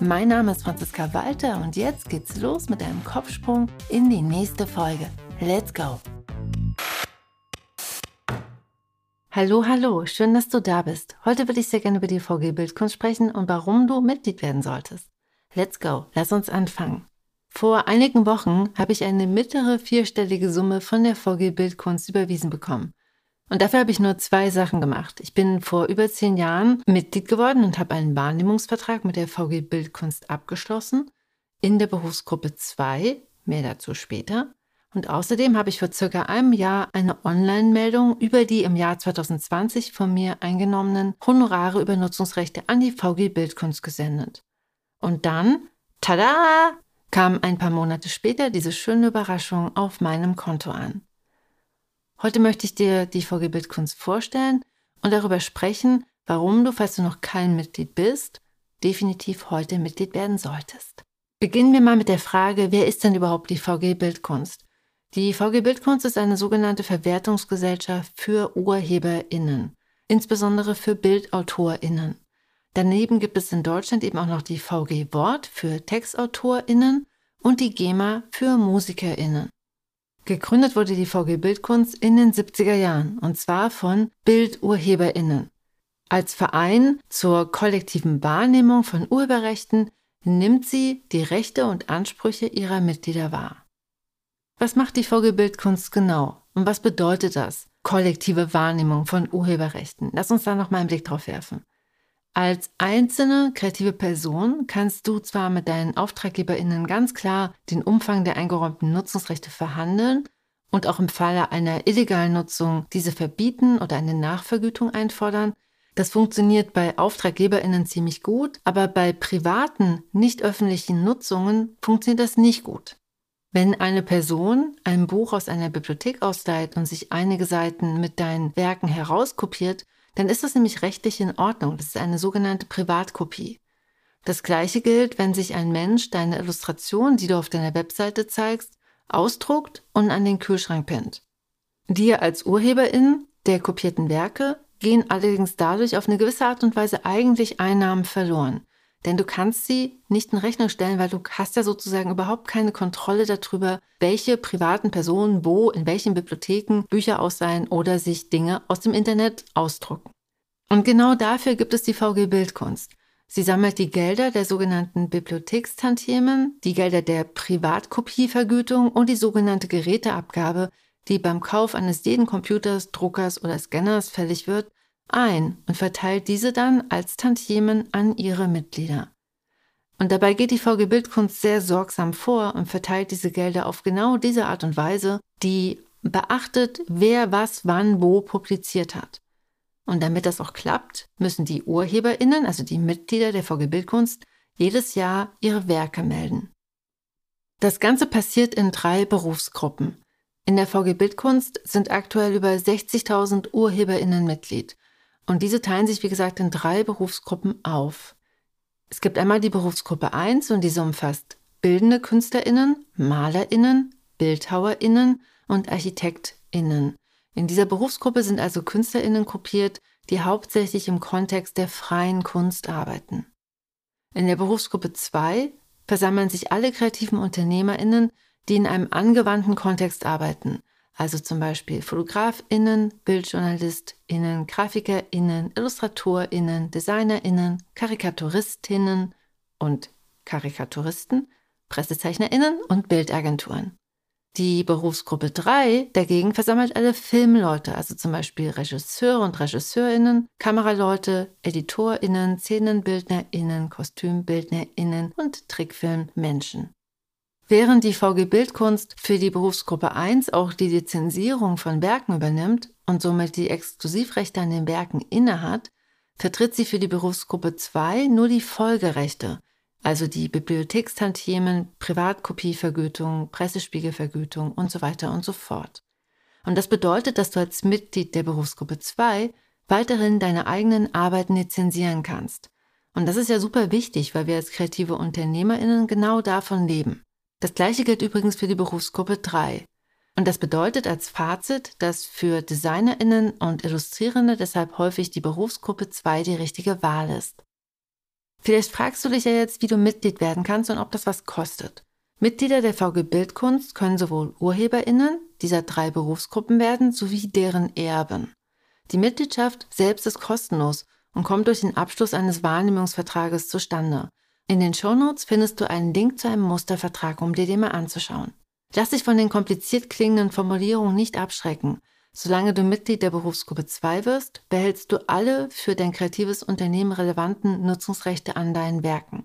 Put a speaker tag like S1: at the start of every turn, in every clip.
S1: Mein Name ist Franziska Walter und jetzt geht's los mit einem Kopfsprung in die nächste Folge. Let's go! Hallo, hallo, schön, dass du da bist. Heute würde ich sehr gerne über die VG Bildkunst sprechen und warum du Mitglied werden solltest. Let's go, lass uns anfangen. Vor einigen Wochen habe ich eine mittlere vierstellige Summe von der VG Bildkunst überwiesen bekommen. Und dafür habe ich nur zwei Sachen gemacht. Ich bin vor über zehn Jahren Mitglied geworden und habe einen Wahrnehmungsvertrag mit der VG Bildkunst abgeschlossen in der Berufsgruppe 2, mehr dazu später. Und außerdem habe ich vor circa einem Jahr eine Online-Meldung über die im Jahr 2020 von mir eingenommenen Honorare über Nutzungsrechte an die VG Bildkunst gesendet. Und dann, tada, kam ein paar Monate später diese schöne Überraschung auf meinem Konto an. Heute möchte ich dir die VG Bildkunst vorstellen und darüber sprechen, warum du, falls du noch kein Mitglied bist, definitiv heute Mitglied werden solltest. Beginnen wir mal mit der Frage, wer ist denn überhaupt die VG Bildkunst? Die VG Bildkunst ist eine sogenannte Verwertungsgesellschaft für UrheberInnen, insbesondere für BildautorInnen. Daneben gibt es in Deutschland eben auch noch die VG Wort für TextautorInnen und die GEMA für MusikerInnen. Gegründet wurde die VG Bildkunst in den 70er Jahren und zwar von BildurheberInnen. Als Verein zur kollektiven Wahrnehmung von Urheberrechten nimmt sie die Rechte und Ansprüche ihrer Mitglieder wahr. Was macht die Vogelbildkunst genau? Und was bedeutet das? Kollektive Wahrnehmung von Urheberrechten. Lass uns da noch mal einen Blick drauf werfen. Als einzelne kreative Person kannst du zwar mit deinen AuftraggeberInnen ganz klar den Umfang der eingeräumten Nutzungsrechte verhandeln und auch im Falle einer illegalen Nutzung diese verbieten oder eine Nachvergütung einfordern. Das funktioniert bei AuftraggeberInnen ziemlich gut, aber bei privaten, nicht öffentlichen Nutzungen funktioniert das nicht gut. Wenn eine Person ein Buch aus einer Bibliothek ausleiht und sich einige Seiten mit deinen Werken herauskopiert, dann ist das nämlich rechtlich in Ordnung. Das ist eine sogenannte Privatkopie. Das gleiche gilt, wenn sich ein Mensch deine Illustration, die du auf deiner Webseite zeigst, ausdruckt und an den Kühlschrank pinnt. Dir als Urheberin der kopierten Werke gehen allerdings dadurch auf eine gewisse Art und Weise eigentlich Einnahmen verloren. Denn du kannst sie nicht in Rechnung stellen, weil du hast ja sozusagen überhaupt keine Kontrolle darüber, welche privaten Personen wo, in welchen Bibliotheken Bücher ausleihen oder sich Dinge aus dem Internet ausdrucken. Und genau dafür gibt es die VG Bildkunst. Sie sammelt die Gelder der sogenannten Bibliothekstantiemen, die Gelder der Privatkopievergütung und die sogenannte Geräteabgabe, die beim Kauf eines jeden Computers, Druckers oder Scanners fällig wird, ein und verteilt diese dann als Tantiemen an ihre Mitglieder. Und dabei geht die VG Bildkunst sehr sorgsam vor und verteilt diese Gelder auf genau diese Art und Weise, die beachtet, wer was wann wo publiziert hat. Und damit das auch klappt, müssen die UrheberInnen, also die Mitglieder der VG Bildkunst, jedes Jahr ihre Werke melden. Das Ganze passiert in drei Berufsgruppen. In der VG Bildkunst sind aktuell über 60.000 UrheberInnen Mitglied und diese teilen sich, wie gesagt, in drei Berufsgruppen auf. Es gibt einmal die Berufsgruppe 1 und diese umfasst bildende KünstlerInnen, MalerInnen, BildhauerInnen und ArchitektInnen. In dieser Berufsgruppe sind also KünstlerInnen gruppiert, die hauptsächlich im Kontext der freien Kunst arbeiten. In der Berufsgruppe 2 versammeln sich alle kreativen UnternehmerInnen, die in einem angewandten Kontext arbeiten, also zum Beispiel FotografInnen, BildjournalistInnen, GrafikerInnen, IllustratorInnen, DesignerInnen, KarikaturistInnen und Karikaturisten, PressezeichnerInnen und Bildagenturen. Die Berufsgruppe 3 dagegen versammelt alle Filmleute, also zum Beispiel Regisseure und RegisseurInnen, Kameraleute, EditorInnen, SzenenbildnerInnen, KostümbildnerInnen und Trickfilmmenschen. Während die VG Bildkunst für die Berufsgruppe 1 auch die Lizenzierung von Werken übernimmt und somit die Exklusivrechte an den Werken innehat, vertritt sie für die Berufsgruppe 2 nur die Folgerechte, also die Bibliothekstantiemen, Privatkopievergütung, Pressespiegelvergütung und so weiter und so fort. Und das bedeutet, dass du als Mitglied der Berufsgruppe 2 weiterhin deine eigenen Arbeiten lizenzieren kannst. Und das ist ja super wichtig, weil wir als kreative UnternehmerInnen genau davon leben. Das gleiche gilt übrigens für die Berufsgruppe 3. Und das bedeutet als Fazit, dass für DesignerInnen und Illustrierende deshalb häufig die Berufsgruppe 2 die richtige Wahl ist. Vielleicht fragst du dich ja jetzt, wie du Mitglied werden kannst und ob das was kostet. Mitglieder der VG Bildkunst können sowohl UrheberInnen dieser drei Berufsgruppen werden, sowie deren Erben. Die Mitgliedschaft selbst ist kostenlos und kommt durch den Abschluss eines Wahrnehmungsvertrages zustande. In den Shownotes findest du einen Link zu einem Mustervertrag, um dir den mal anzuschauen. Lass dich von den kompliziert klingenden Formulierungen nicht abschrecken. Solange du Mitglied der Berufsgruppe 2 wirst, behältst du alle für dein kreatives Unternehmen relevanten Nutzungsrechte an deinen Werken.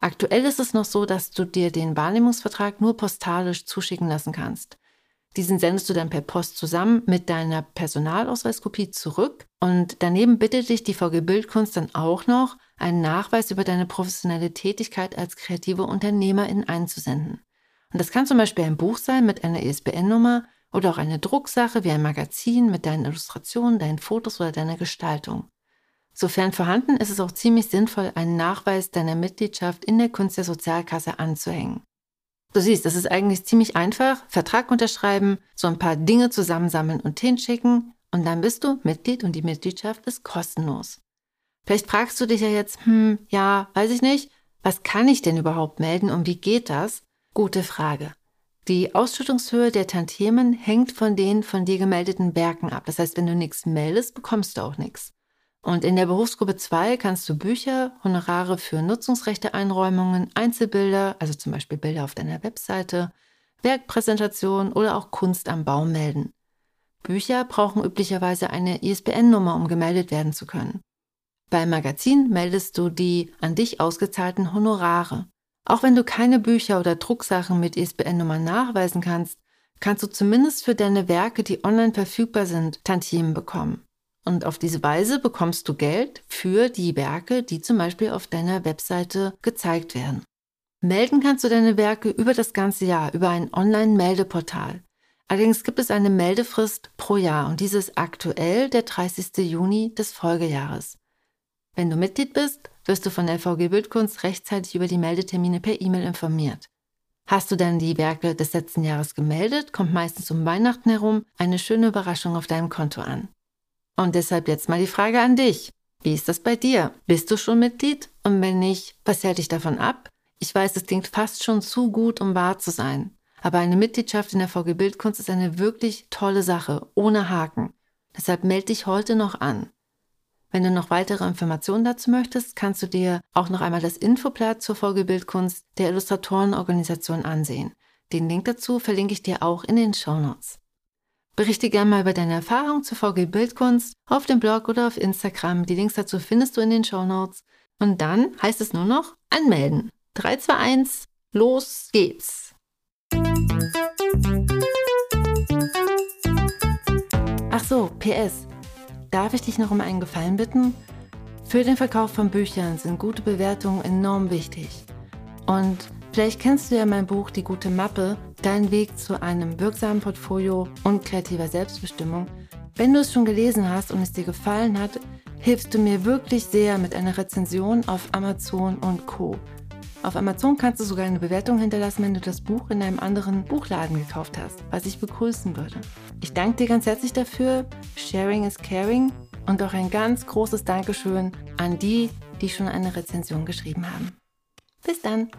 S1: Aktuell ist es noch so, dass du dir den Wahrnehmungsvertrag nur postalisch zuschicken lassen kannst. Diesen sendest du dann per Post zusammen mit deiner Personalausweiskopie zurück und daneben bittet dich die VG Bildkunst dann auch noch, einen Nachweis über deine professionelle Tätigkeit als kreative Unternehmerin einzusenden. Und das kann zum Beispiel ein Buch sein mit einer ISBN-Nummer oder auch eine Drucksache wie ein Magazin mit deinen Illustrationen, deinen Fotos oder deiner Gestaltung. Sofern vorhanden, ist es auch ziemlich sinnvoll, einen Nachweis deiner Mitgliedschaft in der Kunst der Sozialkasse anzuhängen. Du siehst, es ist eigentlich ziemlich einfach. Vertrag unterschreiben, so ein paar Dinge zusammensammeln und hinschicken und dann bist du Mitglied und die Mitgliedschaft ist kostenlos. Vielleicht fragst du dich ja jetzt, hm, ja, weiß ich nicht, was kann ich denn überhaupt melden und wie geht das? Gute Frage. Die Ausschüttungshöhe der Tantiemen hängt von den von dir gemeldeten Werken ab. Das heißt, wenn du nichts meldest, bekommst du auch nichts. Und in der Berufsgruppe 2 kannst du Bücher, Honorare für Nutzungsrechte-Einräumungen, Einzelbilder, also zum Beispiel Bilder auf deiner Webseite, Werkpräsentation oder auch Kunst am Baum melden. Bücher brauchen üblicherweise eine ISBN-Nummer, um gemeldet werden zu können. Beim Magazin meldest du die an dich ausgezahlten Honorare. Auch wenn du keine Bücher oder Drucksachen mit ISBN-Nummern nachweisen kannst, kannst du zumindest für deine Werke, die online verfügbar sind, Tantiemen bekommen. Und auf diese Weise bekommst du Geld für die Werke, die zum Beispiel auf deiner Webseite gezeigt werden. Melden kannst du deine Werke über das ganze Jahr über ein Online-Meldeportal. Allerdings gibt es eine Meldefrist pro Jahr und diese ist aktuell der 30. Juni des Folgejahres. Wenn du Mitglied bist, wirst du von der VG Bildkunst rechtzeitig über die Meldetermine per E-Mail informiert. Hast du dann die Werke des letzten Jahres gemeldet, kommt meistens um Weihnachten herum eine schöne Überraschung auf deinem Konto an. Und deshalb jetzt mal die Frage an dich. Wie ist das bei dir? Bist du schon Mitglied? Und wenn nicht, was hält dich davon ab? Ich weiß, es klingt fast schon zu gut, um wahr zu sein. Aber eine Mitgliedschaft in der VG Bildkunst ist eine wirklich tolle Sache, ohne Haken. Deshalb melde dich heute noch an. Wenn du noch weitere Informationen dazu möchtest, kannst du dir auch noch einmal das Infoblatt zur VG Bildkunst der Illustratorenorganisation ansehen. Den Link dazu verlinke ich dir auch in den Show Notes. Berichte gerne mal über deine Erfahrung zur VG Bildkunst auf dem Blog oder auf Instagram. Die Links dazu findest du in den Show Notes. Und dann heißt es nur noch anmelden. 3, 2, 1, los geht's. Ach so, PS. Darf ich dich noch um einen Gefallen bitten? Für den Verkauf von Büchern sind gute Bewertungen enorm wichtig. Und Vielleicht kennst du ja mein Buch Die gute Mappe, dein Weg zu einem wirksamen Portfolio und kreativer Selbstbestimmung. Wenn du es schon gelesen hast und es dir gefallen hat, hilfst du mir wirklich sehr mit einer Rezension auf Amazon und Co. Auf Amazon kannst du sogar eine Bewertung hinterlassen, wenn du das Buch in einem anderen Buchladen gekauft hast, was ich begrüßen würde. Ich danke dir ganz herzlich dafür. Sharing is caring. Und auch ein ganz großes Dankeschön an die, die schon eine Rezension geschrieben haben. Bis dann!